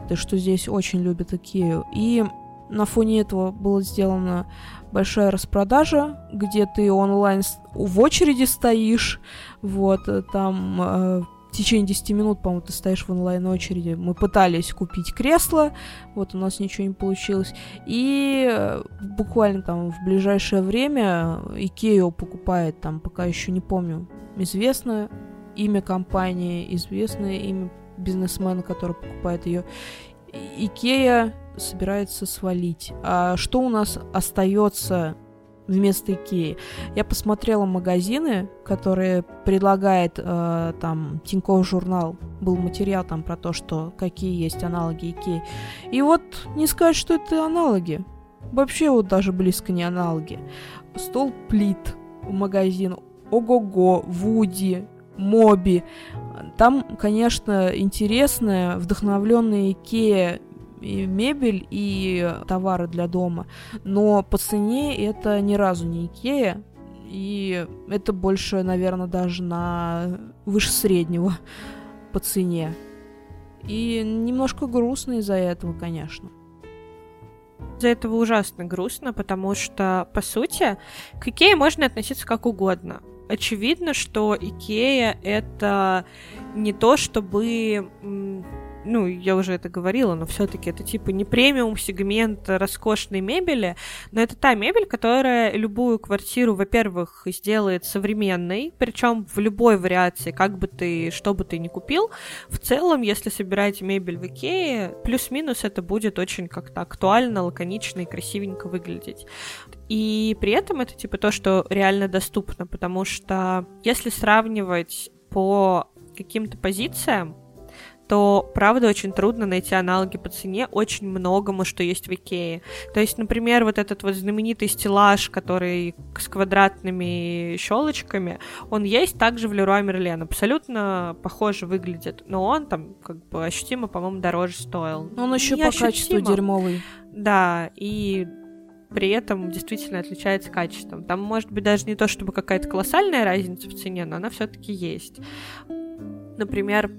то что здесь очень любят Икею. И на фоне этого было сделано большая распродажа, где ты онлайн в очереди стоишь, вот, э, там э, в течение 10 минут, по-моему, ты стоишь в онлайн-очереди. Мы пытались купить кресло, вот у нас ничего не получилось. И э, буквально там в ближайшее время Икею покупает, там пока еще не помню, известное имя компании, известное имя бизнесмена, который покупает ее. Икея собирается свалить. А что у нас остается вместо Икеи? Я посмотрела магазины, которые предлагает э, там Тинькофф журнал. Был материал там про то, что какие есть аналоги Икеи. И вот не сказать, что это аналоги. Вообще вот даже близко не аналоги. Столплит магазин. Ого-го, Вуди, Моби. Там, конечно, интересная, вдохновленная Икеей мебель, и товары для дома. Но по цене это ни разу не Икея. И это больше, наверное, даже на выше среднего по цене. И немножко грустно из-за этого, конечно. Из-за этого ужасно грустно, потому что, по сути, к Икее можно относиться как угодно. Очевидно, что Икея — это не то, чтобы ну, я уже это говорила, но все-таки это типа не премиум сегмент роскошной мебели, но это та мебель, которая любую квартиру, во-первых, сделает современной, причем в любой вариации, как бы ты, что бы ты ни купил, в целом, если собираете мебель в Икее, плюс-минус это будет очень как-то актуально, лаконично и красивенько выглядеть. И при этом это типа то, что реально доступно, потому что если сравнивать по каким-то позициям, то, правда, очень трудно найти аналоги по цене очень многому, что есть в Икее. То есть, например, вот этот вот знаменитый стеллаж, который с квадратными щелочками, он есть также в Леруа Мерлен. Абсолютно похоже выглядит, но он там как бы ощутимо, по-моему, дороже стоил. Он еще Не по ощутимо. качеству дерьмовый. Да, и при этом действительно отличается качеством. Там может быть даже не то, чтобы какая-то колоссальная разница в цене, но она все-таки есть. Например,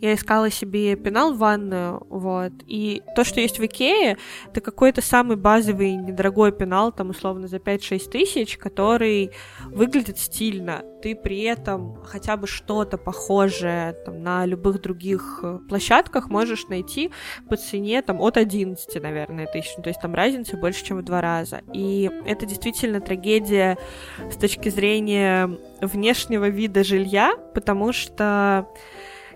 я искала себе пенал в ванную, вот, и то, что есть в Икее, это какой-то самый базовый недорогой пенал, там, условно, за 5-6 тысяч, который выглядит стильно. Ты при этом хотя бы что-то похожее там, на любых других э, площадках можешь найти по цене там от 11, наверное, тысяч. То есть там разница больше, чем в два раза. И это действительно трагедия с точки зрения внешнего вида жилья, потому что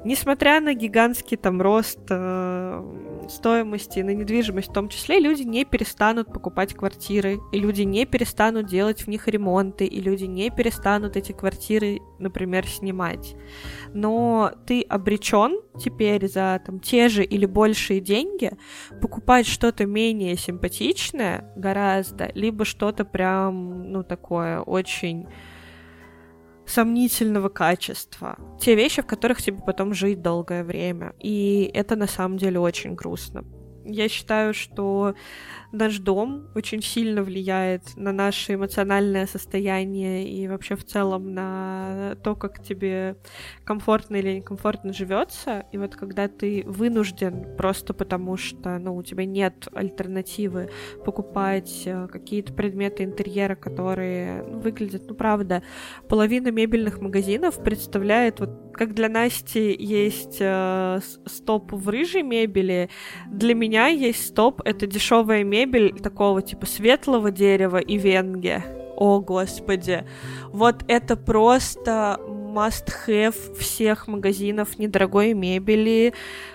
несмотря на гигантский там рост э, стоимости на недвижимость в том числе, люди не перестанут покупать квартиры, и люди не перестанут делать в них ремонты, и люди не перестанут эти квартиры, например, снимать. Но ты обречен теперь за там те же или большие деньги покупать что-то менее симпатичное гораздо, либо что-то прям, ну, такое очень сомнительного качества. Те вещи, в которых тебе потом жить долгое время. И это на самом деле очень грустно. Я считаю, что наш дом очень сильно влияет на наше эмоциональное состояние и вообще в целом на то, как тебе комфортно или некомфортно живется. И вот когда ты вынужден просто потому, что ну, у тебя нет альтернативы покупать э, какие-то предметы интерьера, которые ну, выглядят, ну правда, половина мебельных магазинов представляет вот как для Насти есть э, стоп в рыжей мебели, для меня есть стоп, это дешевая мебель, мебель такого типа светлого дерева и венге. О, господи. Вот это просто must-have всех магазинов недорогой мебели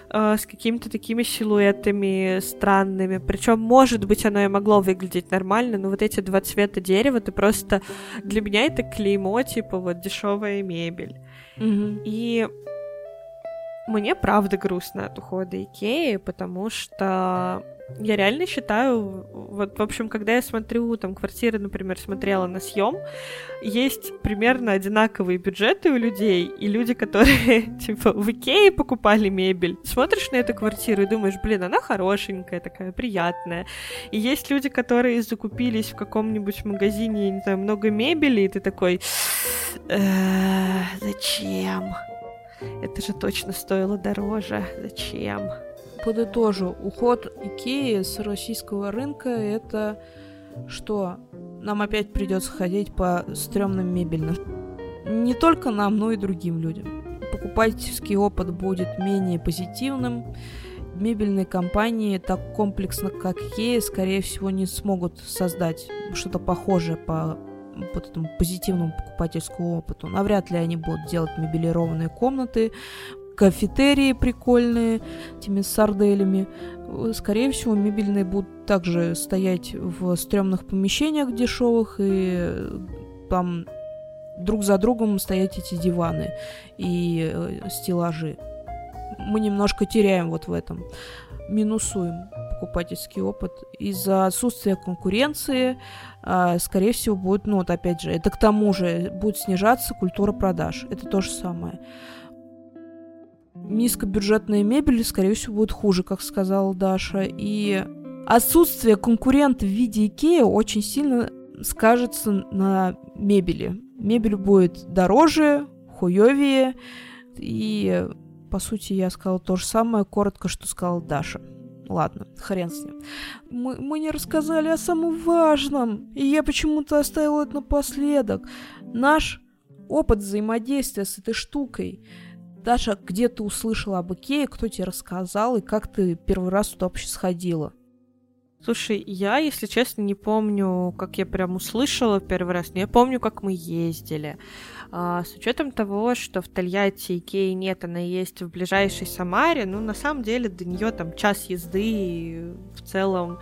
э, с какими-то такими силуэтами странными. Причем, может быть, оно и могло выглядеть нормально, но вот эти два цвета дерева, ты просто... Для меня это клеймо, типа, вот, дешевая мебель. Мгм. И мне правда грустно от ухода Икеи, потому что я реально считаю, вот, в общем, когда я смотрю там квартиры, например, смотрела на съем, есть примерно одинаковые бюджеты у людей, и люди, которые, типа, в Икее покупали мебель, смотришь на эту квартиру и думаешь, блин, она хорошенькая, такая приятная. И есть люди, которые закупились в каком-нибудь магазине, не знаю, много мебели, и ты такой, «Э, зачем? Это же точно стоило дороже. Зачем? Подытожу, уход Икеи с российского рынка это что? Нам опять придется ходить по стрёмным мебельным. Не только нам, но и другим людям. Покупательский опыт будет менее позитивным. Мебельные компании так комплексно, как Икея, скорее всего, не смогут создать что-то похожее по вот этому позитивному покупательскому опыту. Навряд ли они будут делать мебелированные комнаты, кафетерии прикольные, этими сарделями. Скорее всего, мебельные будут также стоять в стрёмных помещениях дешевых и э, там друг за другом стоять эти диваны и э, стеллажи. Мы немножко теряем вот в этом. Минусуем покупательский опыт. Из-за отсутствия конкуренции, а, скорее всего, будет, ну вот опять же, это к тому же будет снижаться культура продаж. Это то же самое низкобюджетная мебель, скорее всего, будет хуже, как сказала Даша. И отсутствие конкурента в виде Икеи очень сильно скажется на мебели. Мебель будет дороже, хуёвее. И, по сути, я сказала то же самое, коротко, что сказала Даша. Ладно, хрен с ним. Мы, мы не рассказали о самом важном, и я почему-то оставила это напоследок. Наш опыт взаимодействия с этой штукой. Даша, где ты услышала об Икее, кто тебе рассказал, и как ты первый раз туда вообще сходила? Слушай, я, если честно, не помню, как я прям услышала первый раз, но я помню, как мы ездили. А, с учетом того, что в Тольятти Икеи нет, она есть в ближайшей Самаре, ну, на самом деле, до нее там час езды, и в целом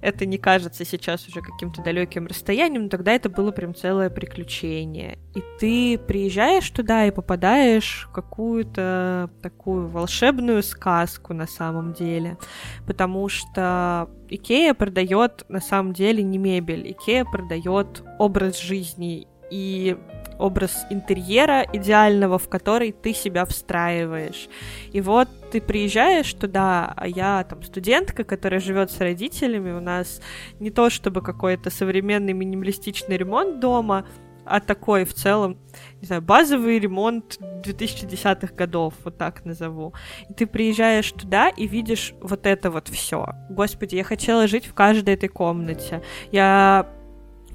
это не кажется сейчас уже каким-то далеким расстоянием, но тогда это было прям целое приключение. И ты приезжаешь туда и попадаешь в какую-то такую волшебную сказку на самом деле, потому что Икея продает на самом деле не мебель, Икея продает образ жизни. И образ интерьера идеального, в который ты себя встраиваешь. И вот ты приезжаешь туда, а я там студентка, которая живет с родителями, у нас не то чтобы какой-то современный минималистичный ремонт дома, а такой в целом, не знаю, базовый ремонт 2010-х годов, вот так назову. И ты приезжаешь туда и видишь вот это вот все. Господи, я хотела жить в каждой этой комнате. Я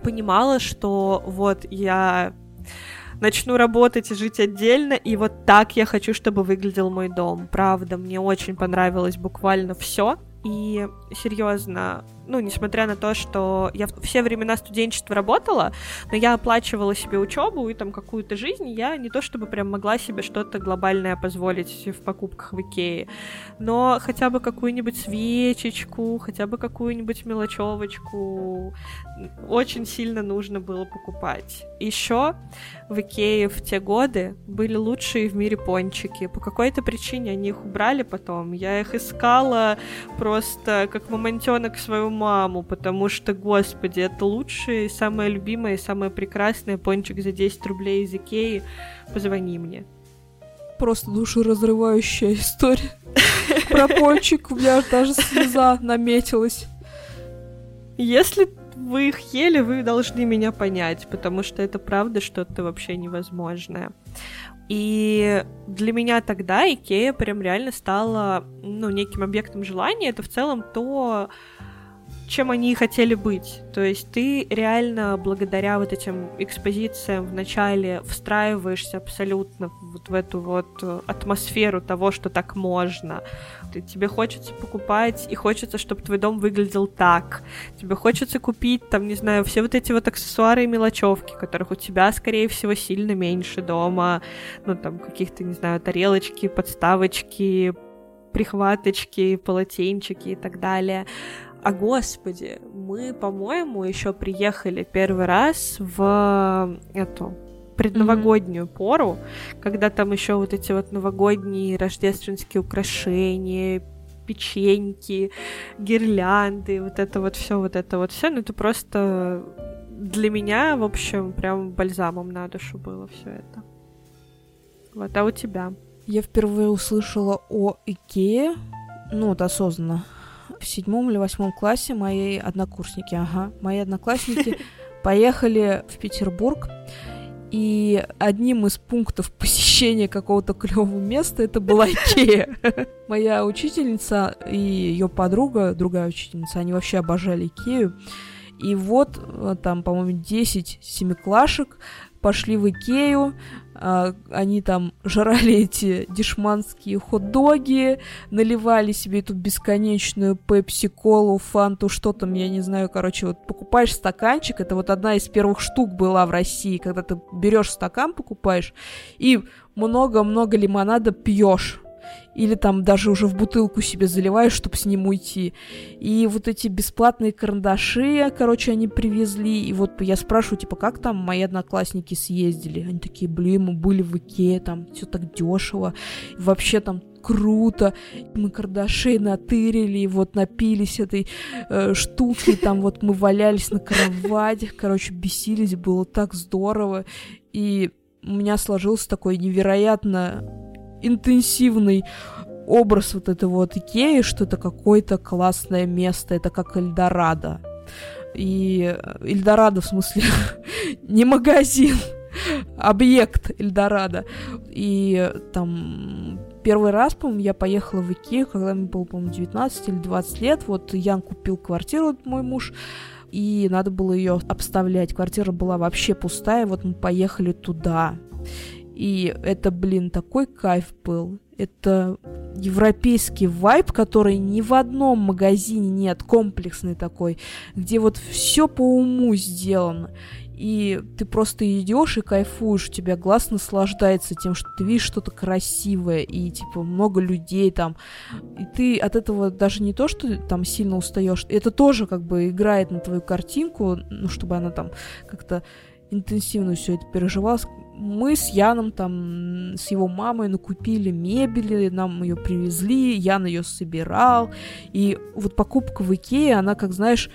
понимала, что вот я начну работать и жить отдельно, и вот так я хочу, чтобы выглядел мой дом. Правда, мне очень понравилось буквально все. И серьезно, ну, несмотря на то, что я все времена студенчества работала, но я оплачивала себе учебу и там какую-то жизнь, я не то чтобы прям могла себе что-то глобальное позволить в покупках в Икее, но хотя бы какую-нибудь свечечку, хотя бы какую-нибудь мелочевочку очень сильно нужно было покупать. Еще в Икее в те годы были лучшие в мире пончики. По какой-то причине они их убрали потом. Я их искала просто как мамонтенок свою маму, потому что, господи, это лучшее, самое любимое, самое прекрасное пончик за 10 рублей из Икеи. Позвони мне. Просто душеразрывающая история. Про пончик у меня даже слеза наметилась. Если вы их ели, вы должны меня понять, потому что это правда что-то вообще невозможное. И для меня тогда Икея прям реально стала, ну, неким объектом желания. Это в целом то, чем они хотели быть. То есть ты реально благодаря вот этим экспозициям в начале встраиваешься абсолютно вот в эту вот э, атмосферу того, что так можно. Ты, тебе хочется покупать, и хочется, чтобы твой дом выглядел так. Тебе хочется купить, там, не знаю, все вот эти вот аксессуары и мелочевки, которых у тебя, скорее всего, сильно меньше дома. Ну, там, каких-то, не знаю, тарелочки, подставочки, прихваточки, полотенчики и так далее. А господи, мы, по-моему, еще приехали первый раз в эту предновогоднюю mm-hmm. пору, когда там еще вот эти вот новогодние рождественские украшения, печеньки, гирлянды, вот это вот все, вот это вот все, ну это просто для меня, в общем, прям бальзамом на душу было все это. Вот, а у тебя? Я впервые услышала о Икее, ну вот осознанно, в седьмом или восьмом классе мои однокурсники, ага, мои одноклассники поехали в Петербург, и одним из пунктов посещения какого-то клевого места это была Икея. Моя учительница и ее подруга, другая учительница, они вообще обожали Икею. И вот э, там, по-моему, 10 семиклашек пошли в Икею, а, они там жрали эти дешманские хот-доги, наливали себе эту бесконечную пепси-колу, фанту, что там, я не знаю, короче, вот покупаешь стаканчик, это вот одна из первых штук была в России, когда ты берешь стакан, покупаешь, и много-много лимонада пьешь или там даже уже в бутылку себе заливаешь, чтобы с ним уйти. И вот эти бесплатные карандаши, короче, они привезли. И вот я спрашиваю, типа, как там мои одноклассники съездили? Они такие, блин, мы были в Икее, там все так дешево. И вообще там круто. Мы кардашей натырили, вот напились этой э, штуки, там вот мы валялись на кроватях, короче, бесились, было так здорово. И у меня сложился такой невероятно интенсивный образ вот этого вот Икеи, что это какое-то классное место, это как Эльдорадо. И Эльдорадо, в смысле, не магазин, объект Эльдорадо. И там первый раз, по-моему, я поехала в Икею, когда мне было, по-моему, 19 или 20 лет. Вот Ян купил квартиру, мой муж, и надо было ее обставлять. Квартира была вообще пустая, вот мы поехали туда. И это, блин, такой кайф был. Это европейский вайб, который ни в одном магазине нет, комплексный такой, где вот все по уму сделано. И ты просто идешь и кайфуешь, у тебя глаз наслаждается тем, что ты видишь что-то красивое, и типа много людей там. И ты от этого даже не то, что там сильно устаешь, это тоже как бы играет на твою картинку, ну, чтобы она там как-то интенсивно все это переживалось мы с Яном там, с его мамой накупили мебели, нам ее привезли, Ян ее собирал. И вот покупка в Икее, она, как знаешь,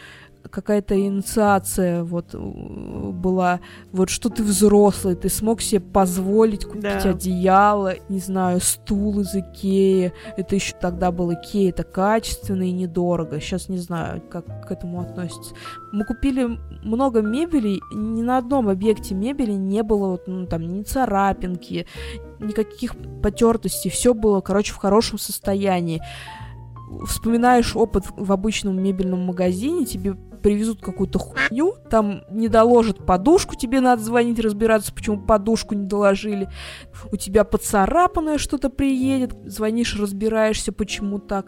какая-то инициация вот была, вот что ты взрослый, ты смог себе позволить купить да. одеяло, не знаю, стул из Икеи, это еще тогда был Икея, это качественно и недорого, сейчас не знаю, как к этому относится. Мы купили много мебели, ни на одном объекте мебели не было вот, ну, там ни царапинки, никаких потертостей, все было, короче, в хорошем состоянии вспоминаешь опыт в обычном мебельном магазине, тебе привезут какую-то хуйню, там не доложат подушку, тебе надо звонить, разбираться, почему подушку не доложили. У тебя поцарапанное что-то приедет, звонишь, разбираешься, почему так.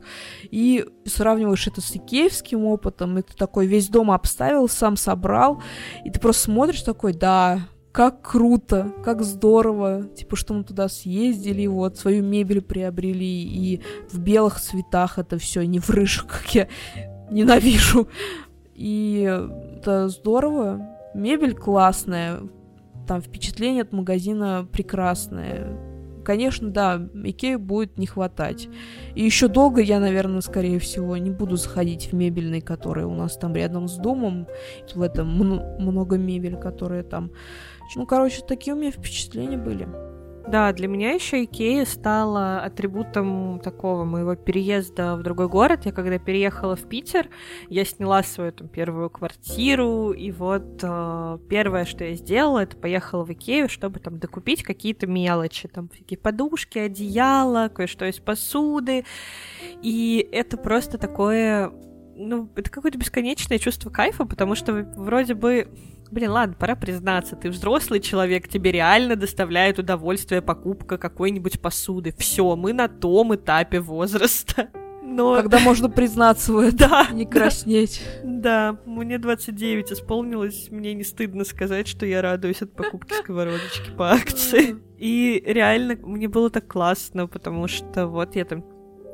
И сравниваешь это с икеевским опытом, и ты такой весь дом обставил, сам собрал, и ты просто смотришь такой, да, как круто, как здорово, типа, что мы туда съездили, вот, свою мебель приобрели, и в белых цветах это все, не в рыжих, как я ненавижу. И это здорово. Мебель классная. Там впечатление от магазина прекрасное. Конечно, да, Икеи будет не хватать. И еще долго я, наверное, скорее всего, не буду заходить в мебельный, который у нас там рядом с домом. В этом много мебель, которые там... Ну, короче, такие у меня впечатления были. Да, для меня еще Икея стала атрибутом такого моего переезда в другой город. Я когда переехала в Питер, я сняла свою там первую квартиру, и вот э, первое, что я сделала, это поехала в Икею, чтобы там докупить какие-то мелочи, там всякие подушки, одеяла, кое-что из посуды. И это просто такое ну, это какое-то бесконечное чувство кайфа, потому что вроде бы Блин, ладно, пора признаться, ты взрослый человек, тебе реально доставляет удовольствие покупка какой-нибудь посуды. Все, мы на том этапе возраста. Но... Когда можно признаться в этом, да, не краснеть. Да, да, мне 29 исполнилось, мне не стыдно сказать, что я радуюсь от покупки сковородочки по акции. И реально мне было так классно, потому что вот я там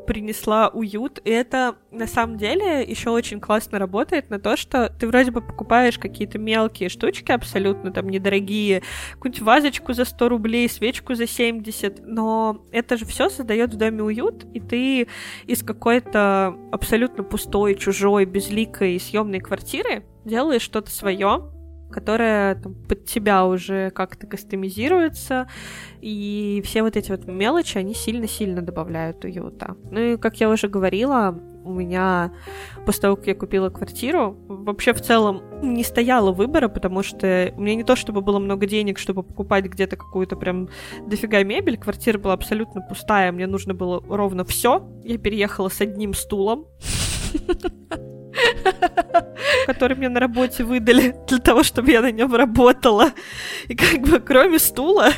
принесла уют. И это на самом деле еще очень классно работает на то, что ты вроде бы покупаешь какие-то мелкие штучки абсолютно там недорогие, какую-нибудь вазочку за 100 рублей, свечку за 70, но это же все создает в доме уют, и ты из какой-то абсолютно пустой, чужой, безликой съемной квартиры делаешь что-то свое, которая там, под тебя уже как-то кастомизируется, и все вот эти вот мелочи, они сильно-сильно добавляют уюта. Ну и, как я уже говорила, у меня после того, как я купила квартиру, вообще в целом не стояло выбора, потому что у меня не то, чтобы было много денег, чтобы покупать где-то какую-то прям дофига мебель, квартира была абсолютно пустая, мне нужно было ровно все. Я переехала с одним стулом. который мне на работе выдали для того, чтобы я на нем работала. И как бы кроме стула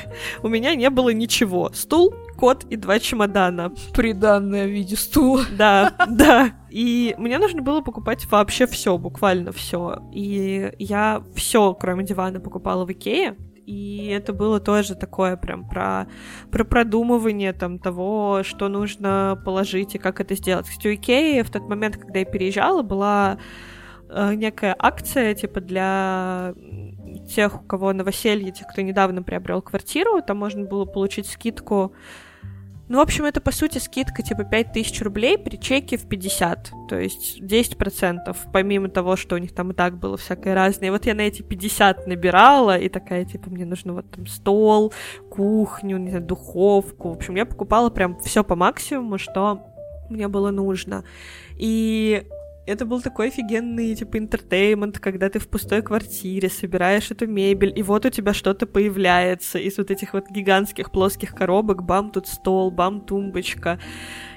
у меня не было ничего. Стул, кот и два чемодана. Приданное в виде стула. Да, да. И мне нужно было покупать вообще все, буквально все. И я все, кроме дивана, покупала в Икее. И это было тоже такое прям про, про продумывание там того, что нужно положить и как это сделать. Кстати, у Икеи в тот момент, когда я переезжала, была э, некая акция, типа, для тех, у кого новоселье, тех, кто недавно приобрел квартиру, там можно было получить скидку ну, в общем, это, по сути, скидка типа 5000 рублей при чеке в 50, то есть 10%, помимо того, что у них там и так было всякое разное. И вот я на эти 50 набирала, и такая, типа, мне нужно вот там стол, кухню, не знаю, духовку. В общем, я покупала прям все по максимуму, что мне было нужно. И это был такой офигенный, типа, интертеймент, когда ты в пустой квартире собираешь эту мебель, и вот у тебя что-то появляется из вот этих вот гигантских плоских коробок, бам, тут стол, бам, тумбочка.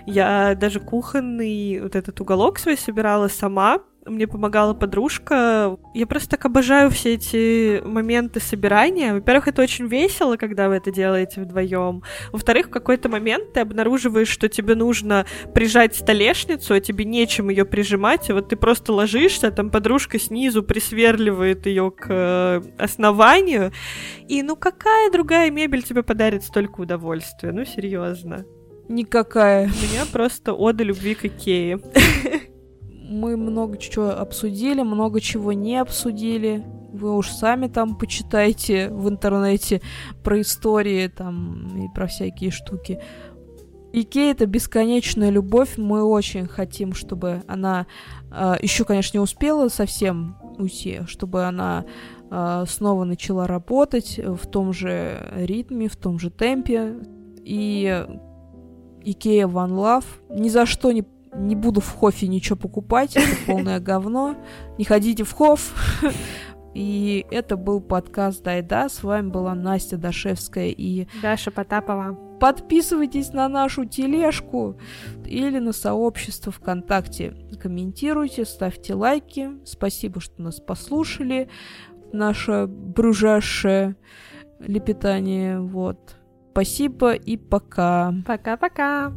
Я даже кухонный вот этот уголок свой собирала сама, мне помогала подружка. Я просто так обожаю все эти моменты собирания. Во-первых, это очень весело, когда вы это делаете вдвоем. Во-вторых, в какой-то момент ты обнаруживаешь, что тебе нужно прижать столешницу, а тебе нечем ее прижимать. И вот ты просто ложишься, там подружка снизу присверливает ее к э, основанию. И ну какая другая мебель тебе подарит столько удовольствия? Ну серьезно. Никакая. У меня просто ода любви к Икее. мы много чего обсудили, много чего не обсудили. Вы уж сами там почитайте в интернете про истории там и про всякие штуки. Икея это бесконечная любовь. Мы очень хотим, чтобы она э, а, еще, конечно, не успела совсем уйти, чтобы она э, снова начала работать в том же ритме, в том же темпе. И Икея One Love ни за что не не буду в Хоффе ничего покупать, это полное говно. Не ходите в Хофф. И это был подкаст Дайда. С вами была Настя Дашевская и Даша Потапова. Подписывайтесь на нашу тележку или на сообщество ВКонтакте. Комментируйте, ставьте лайки. Спасибо, что нас послушали. Наше брюжащее лепетание. Вот. Спасибо и пока. Пока-пока.